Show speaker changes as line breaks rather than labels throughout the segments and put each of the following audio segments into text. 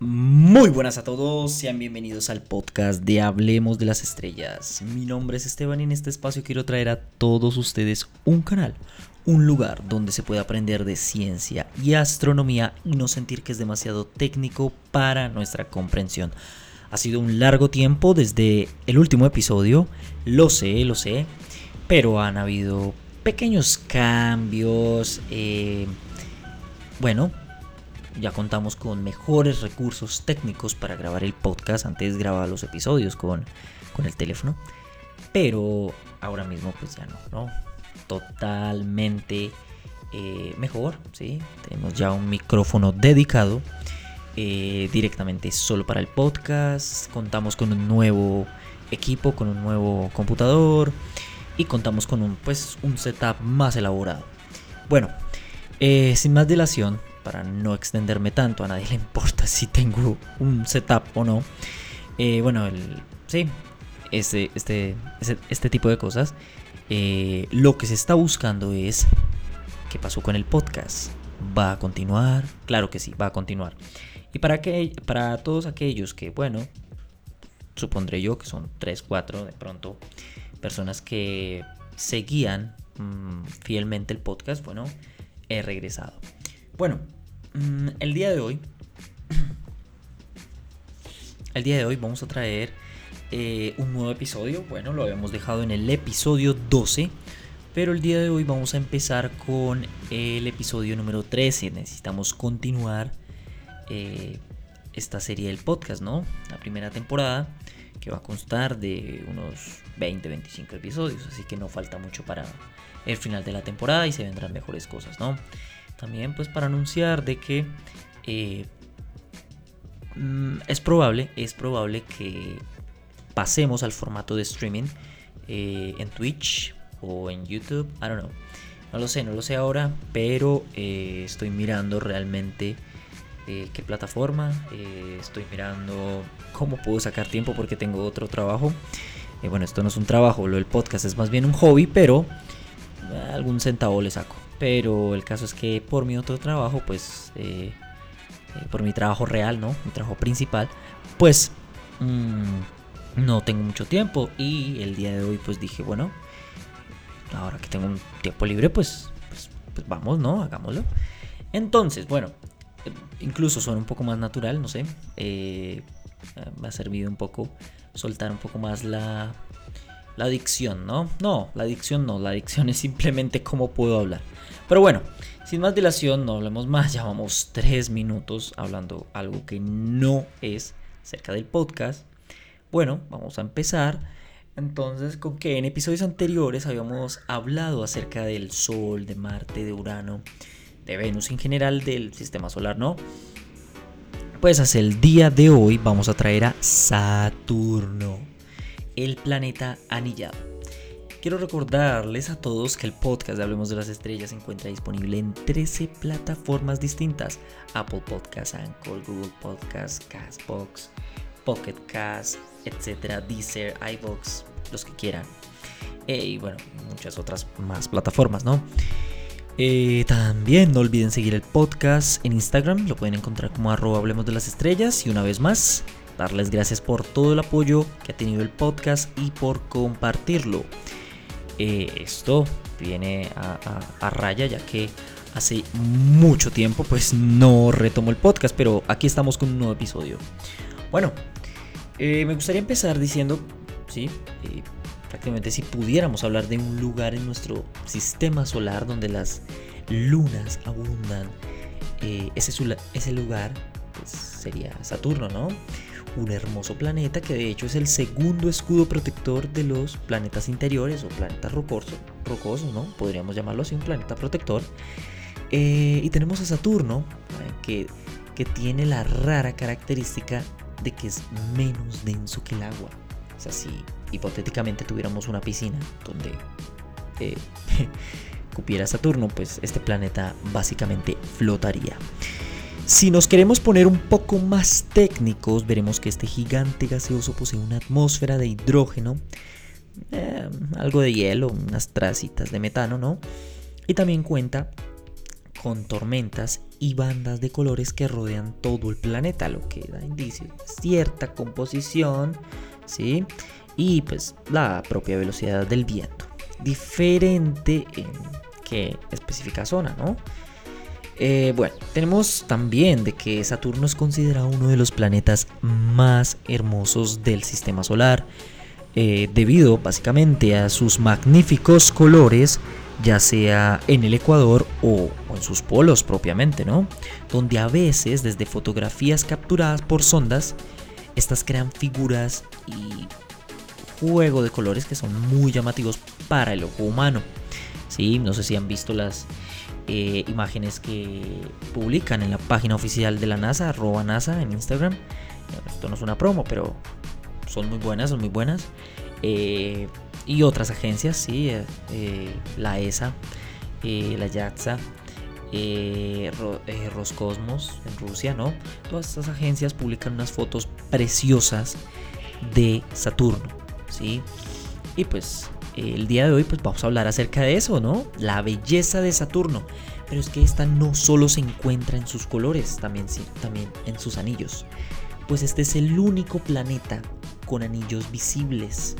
Muy buenas a todos, sean bienvenidos al podcast de Hablemos de las Estrellas. Mi nombre es Esteban y en este espacio quiero traer a todos ustedes un canal, un lugar donde se puede aprender de ciencia y astronomía y no sentir que es demasiado técnico para nuestra comprensión. Ha sido un largo tiempo desde el último episodio, lo sé, lo sé, pero han habido pequeños cambios. Eh, bueno, ya contamos con mejores recursos técnicos para grabar el podcast. Antes grababa los episodios con, con el teléfono. Pero ahora mismo pues ya no, ¿no? Totalmente eh, mejor, ¿sí? Tenemos ya un micrófono dedicado eh, directamente solo para el podcast. Contamos con un nuevo equipo, con un nuevo computador y contamos con un, pues, un setup más elaborado. Bueno, eh, sin más dilación, para no extenderme tanto, a nadie le importa si tengo un setup o no. Eh, bueno, el, sí, este, este, este, tipo de cosas. Eh, lo que se está buscando es qué pasó con el podcast. ¿Va a continuar? Claro que sí, va a continuar. Y para, que, para todos aquellos que, bueno, supondré yo que son 3, 4 de pronto, personas que seguían mm, fielmente el podcast, bueno, he regresado. Bueno, el día de hoy, el día de hoy vamos a traer eh, un nuevo episodio. Bueno, lo habíamos dejado en el episodio 12, pero el día de hoy vamos a empezar con el episodio número 13. Necesitamos continuar eh, esta serie del podcast, ¿no? La primera temporada que va a constar de unos 20-25 episodios, así que no falta mucho para el final de la temporada y se vendrán mejores cosas, ¿no? También pues para anunciar de que eh, mm, es probable, es probable que pasemos al formato de streaming eh, en Twitch o en YouTube, I don't know. No lo sé, no lo sé ahora, pero eh, estoy mirando realmente qué plataforma, estoy mirando cómo puedo sacar tiempo porque tengo otro trabajo. bueno, esto no es un trabajo, lo del podcast es más bien un hobby, pero algún centavo le saco. Pero el caso es que por mi otro trabajo, pues, eh, eh, por mi trabajo real, ¿no? Mi trabajo principal, pues, mm, no tengo mucho tiempo. Y el día de hoy, pues dije, bueno, ahora que tengo un tiempo libre, pues, pues, pues vamos, ¿no? Hagámoslo. Entonces, bueno, incluso suena un poco más natural, no sé. Eh, me ha servido un poco soltar un poco más la, la adicción, ¿no? No, la adicción no, la adicción es simplemente cómo puedo hablar. Pero bueno, sin más dilación, no hablemos más, ya vamos tres minutos hablando algo que no es cerca del podcast. Bueno, vamos a empezar. Entonces, con que en episodios anteriores habíamos hablado acerca del Sol, de Marte, de Urano, de Venus en general, del sistema solar, ¿no? Pues hasta el día de hoy vamos a traer a Saturno el planeta anillado. Quiero recordarles a todos que el podcast de Hablemos de las Estrellas se encuentra disponible en 13 plataformas distintas: Apple Podcasts, Anchor, Google Podcasts, Castbox, Pocket Cast, etc. Deezer, iBox, los que quieran. Eh, y bueno, muchas otras más plataformas, ¿no? Eh, también no olviden seguir el podcast en Instagram, lo pueden encontrar como arroba Hablemos de las Estrellas. Y una vez más, darles gracias por todo el apoyo que ha tenido el podcast y por compartirlo. Eh, esto viene a, raya ya que hace mucho tiempo pues no retomo el podcast, pero aquí estamos con un nuevo episodio. Bueno, eh, me gustaría empezar diciendo, sí, eh, prácticamente si pudiéramos hablar de un lugar en nuestro sistema solar donde las lunas abundan, ese, lugar pues, sería Saturno, ¿no? Un hermoso planeta que de hecho es el segundo escudo protector de los planetas interiores o planetas rocosos, ¿no? Podríamos llamarlo así, un planeta protector. Eh, y tenemos a Saturno, que, que tiene la rara característica de que es menos denso que el agua. O sea, si hipotéticamente tuviéramos una piscina donde eh, cupiera Saturno, pues este planeta básicamente flotaría. Si nos queremos poner un poco más técnicos, veremos que este gigante gaseoso posee una atmósfera de hidrógeno, em, algo de hielo, unas tracitas de metano, ¿no? Y también cuenta con tormentas y bandas de colores que rodean todo el planeta, lo que da indicios de cierta composición, ¿sí? Y pues la propia velocidad del viento. Diferente en qué específica zona, ¿no? Eh, bueno, tenemos también de que Saturno es considerado uno de los planetas más hermosos del sistema solar, eh, debido básicamente a sus magníficos colores, ya sea en el ecuador o, en sus polos propiamente, ¿no? Donde a veces desde fotografías capturadas por sondas, estas crean figuras y juego de colores que son muy llamativos para el ojo humano. Sí, no sé si han visto las eh, imágenes que publican en la página oficial de la NASA, arroba NASA en Instagram. Esto no es una promo, pero son muy buenas, son muy buenas. Eh, y otras agencias, sí, eh, la ESA, la YATSA, Roscosmos en Rusia, ¿no? Todas estas agencias publican unas fotos preciosas de Saturno, ¿sí? Y pues el día de hoy pues vamos a hablar acerca de eso, ¿no? La belleza de Saturno. Pero es que esta no solo se encuentra en sus colores, también, también en sus anillos. Pues este es el único planeta con anillos visibles.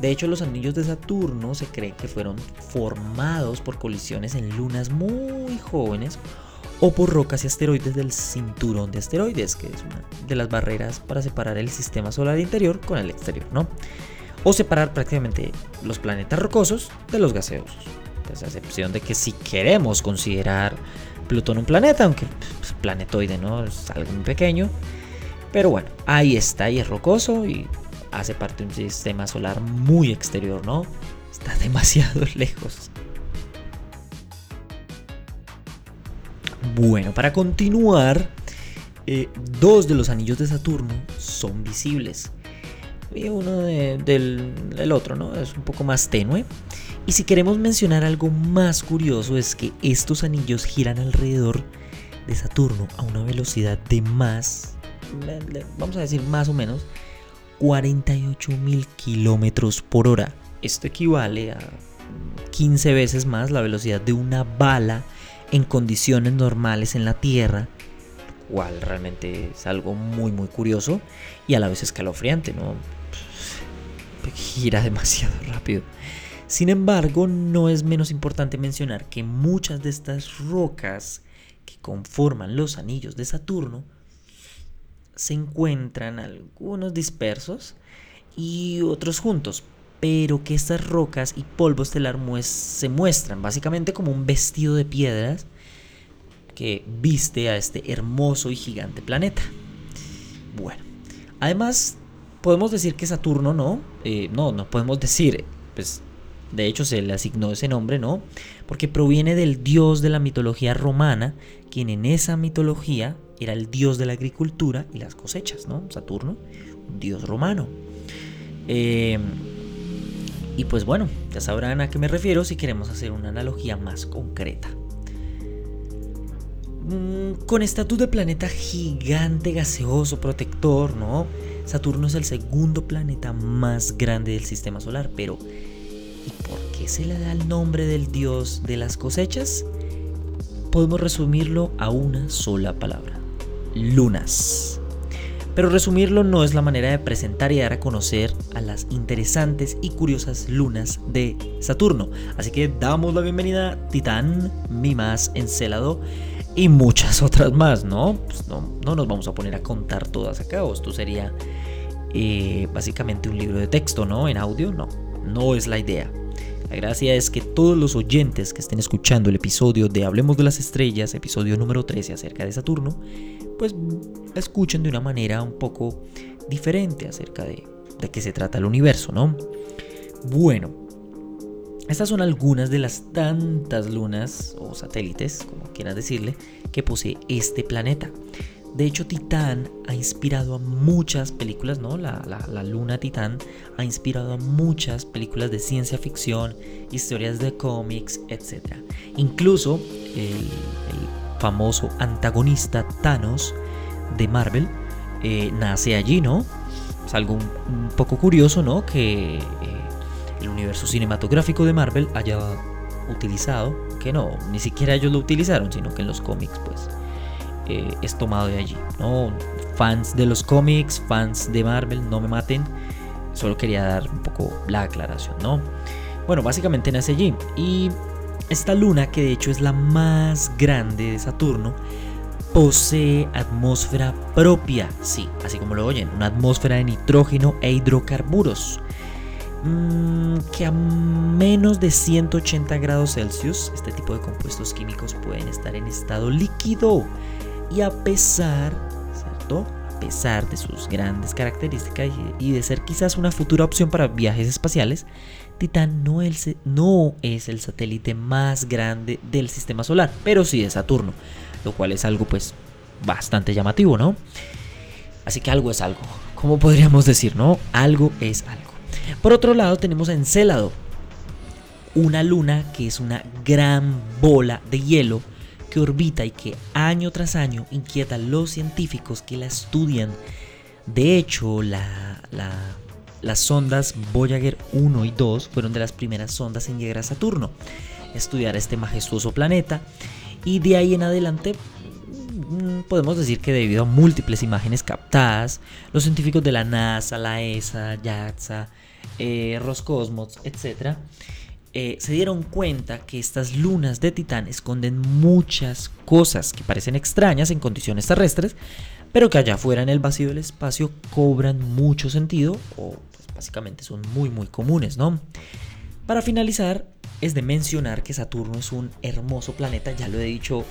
De hecho, los anillos de Saturno se cree que fueron formados por colisiones en lunas muy jóvenes o por rocas y asteroides del cinturón de asteroides, que es una de las barreras para separar el sistema solar interior con el exterior, ¿no? O separar prácticamente los planetas rocosos de los gaseosos. A excepción de que si queremos considerar Plutón un planeta, aunque pues, planetoide no es algo muy pequeño, pero bueno, ahí está y es rocoso y hace parte de un sistema solar muy exterior, ¿no? Está demasiado lejos. Bueno, para continuar, eh, dos de los anillos de Saturno son visibles y uno del, otro, ¿no? Es un poco más tenue. Y si queremos mencionar algo más curioso es que estos anillos giran alrededor de Saturno a una velocidad de más, vamos a decir más o menos, 48 mil kilómetros por hora. Esto equivale a 15 veces más la velocidad de una bala en condiciones normales en la Tierra, cual realmente es algo muy muy curioso y a la vez escalofriante, ¿no? gira demasiado rápido. Sin embargo, no es menos importante mencionar que muchas de estas rocas que conforman los anillos de Saturno se encuentran algunos dispersos y otros juntos, pero que estas rocas y polvo estelar se muestran básicamente como un vestido de piedras que viste a este hermoso y gigante planeta. Bueno, además podemos decir que Saturno no, eh, no, no podemos decir, pues de hecho se le asignó ese nombre, ¿no? Porque proviene del dios de la mitología romana, quien en esa mitología era el dios de la agricultura y las cosechas, ¿no? Saturno, un dios romano. Eh, y pues bueno, ya sabrán a qué me refiero si queremos hacer una analogía más concreta. Mm, con estatus de planeta gigante, gaseoso, protector, ¿no? Saturno es el segundo planeta más grande del sistema solar, pero ¿y por qué se le da el nombre del dios de las cosechas? Podemos resumirlo a una sola palabra, lunas. Pero resumirlo no es la manera de presentar y dar a conocer a las interesantes y curiosas lunas de Saturno. Así que damos la bienvenida a Titán, Mimas, Encélado y muchas otras más, ¿no? Pues no, no nos vamos a poner a contar todas acá, esto sería eh, básicamente un libro de texto, ¿no? En audio, no, no es la idea. La gracia es que todos los oyentes que estén escuchando el episodio de Hablemos de las Estrellas, episodio número 13 acerca de Saturno, pues escuchen de una manera un poco diferente acerca de, de qué se trata el universo, ¿no? Bueno, estas son algunas de las tantas lunas o satélites, como quieras decirle, que posee este planeta. De hecho, Titán ha inspirado a muchas películas, ¿no? La, luna Titán ha inspirado a muchas películas de ciencia ficción, historias de cómics, etc. Incluso el, famoso antagonista Thanos de Marvel eh, nace allí, ¿no? Es algo un, poco curioso, ¿no? Que... El universo cinematográfico de Marvel haya utilizado, que no, ni siquiera ellos lo utilizaron, sino que en los cómics pues eh, es tomado de allí. ¿no? Fans de los cómics, fans de Marvel, no me maten, solo quería dar un poco la aclaración, ¿no? Bueno, básicamente nace allí. Y esta luna, que de hecho es la más grande de Saturno, posee atmósfera propia, sí, así como lo oyen, una atmósfera de nitrógeno e hidrocarburos. Mm, que a menos de 180 grados Celsius, este tipo de compuestos químicos pueden estar en estado líquido. Y a pesar, ¿cierto? A pesar de sus grandes características y de ser quizás una futura opción para viajes espaciales, Titán no es, el satélite más grande del sistema solar, pero sí de Saturno, lo cual es algo pues bastante llamativo, ¿no? Así que algo es algo, como podríamos decir, ¿no? Algo es algo. Por otro lado tenemos a Encélado, una luna que es una gran bola de hielo que orbita y que año tras año inquieta a los científicos que la estudian. De hecho, las sondas Voyager 1 y 2 fueron de las primeras sondas en llegar a Saturno, estudiar este majestuoso planeta. Y de ahí en adelante mm, podemos decir que debido a múltiples imágenes captadas, los científicos de la NASA, la ESA, JAXA, eh, Roscosmos, etc., eh, se dieron cuenta que estas lunas de Titán esconden muchas cosas que parecen extrañas en condiciones terrestres, pero que allá afuera en el vacío del espacio cobran mucho sentido o pues, básicamente son muy muy comunes, ¿no? Para finalizar, es de mencionar que Saturno es un hermoso planeta, ya lo he dicho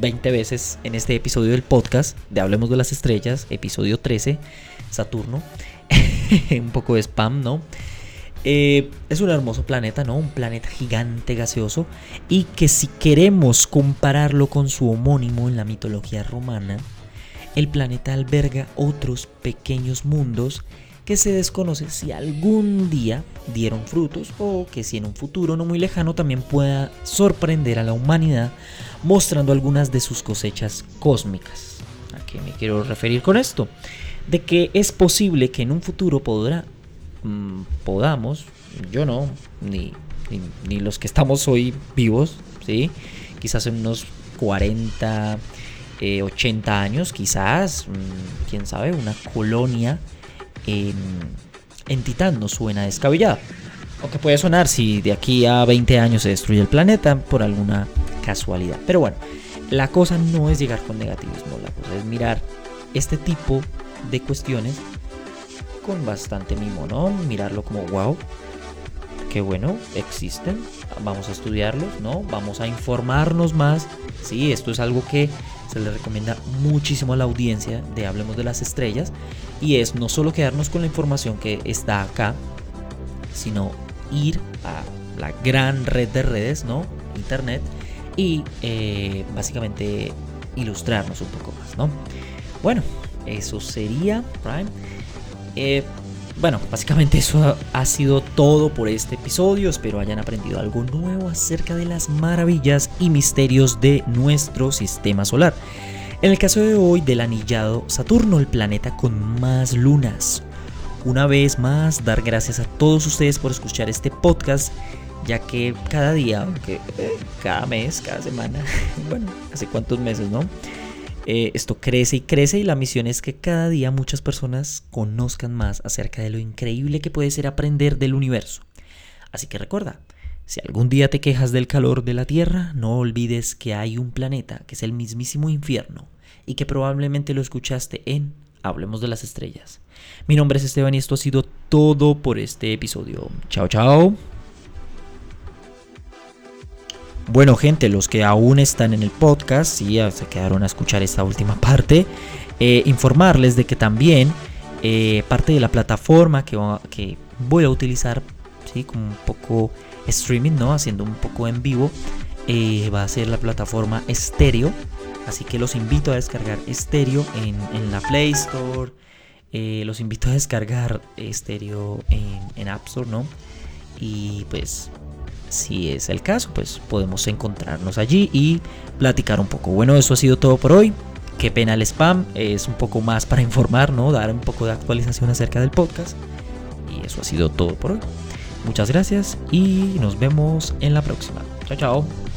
20 veces en este episodio del podcast de Hablemos de las Estrellas, episodio 13, Saturno. un poco de spam, ¿no? Eh, es un hermoso planeta, ¿no? Un planeta gigante gaseoso y que si queremos compararlo con su homónimo en la mitología romana, el planeta alberga otros pequeños mundos que se desconoce si algún día dieron frutos o que si en un futuro no muy lejano también pueda sorprender a la humanidad mostrando algunas de sus cosechas cósmicas. ¿A qué me quiero referir con esto? De que es posible que en un futuro podrá, mm, podamos, yo no, ni, ni, los que estamos hoy vivos, ¿sí? quizás en unos 40, 80 eh, años, quizás, mm, quién sabe, una colonia en, en Titán no suena descabellada. Aunque puede sonar si de aquí a 20 años se destruye el planeta por alguna casualidad. Pero bueno, la cosa no es llegar con negativismo, la cosa es mirar este tipo de cuestiones con bastante mimo, ¿no? Mirarlo como, wow, qué bueno, existen, vamos a estudiarlos, ¿no? Vamos a informarnos más. Sí, esto es algo que se le recomienda muchísimo a la audiencia de Hablemos de las Estrellas y es no solo quedarnos con la información que está acá, sino ir a la gran red de redes, ¿no? Internet y eh, básicamente ilustrarnos un poco más, ¿no? Bueno, eso sería, Prime. Eh, bueno, básicamente eso ha, sido todo por este episodio. Espero hayan aprendido algo nuevo acerca de las maravillas y misterios de nuestro sistema solar. En el caso de hoy del anillado Saturno, el planeta con más lunas. Una vez más, dar gracias a todos ustedes por escuchar este podcast, ya que cada día, aunque eh, cada mes, cada semana, bueno, hace cuántos meses, ¿no? Eh, esto crece y crece y la misión es que cada día muchas personas conozcan más acerca de lo increíble que puede ser aprender del universo. Así que recuerda, si algún día te quejas del calor de la Tierra, no olvides que hay un planeta que es el mismísimo infierno y que probablemente lo escuchaste en Hablemos de las Estrellas. Mi nombre es Esteban y esto ha sido todo por este episodio. Chao, chao. Bueno, gente, los que aún están en el podcast, y se quedaron a escuchar esta última parte, eh, informarles de que también eh, parte de la plataforma que, voy a utilizar, ¿sí? como un poco streaming, ¿no? haciendo un poco en vivo, eh, va a ser la plataforma estéreo. Así que los invito a descargar estéreo en, la Play Store. los invito a descargar estéreo en, en App Store, ¿no? Y pues si es el caso, pues podemos encontrarnos allí y platicar un poco. Bueno, eso ha sido todo por hoy. Qué pena el spam, es un poco más para informar, ¿no? Dar un poco de actualización acerca del podcast. Y eso ha sido todo por hoy. Muchas gracias y nos vemos en la próxima. Chao, chao.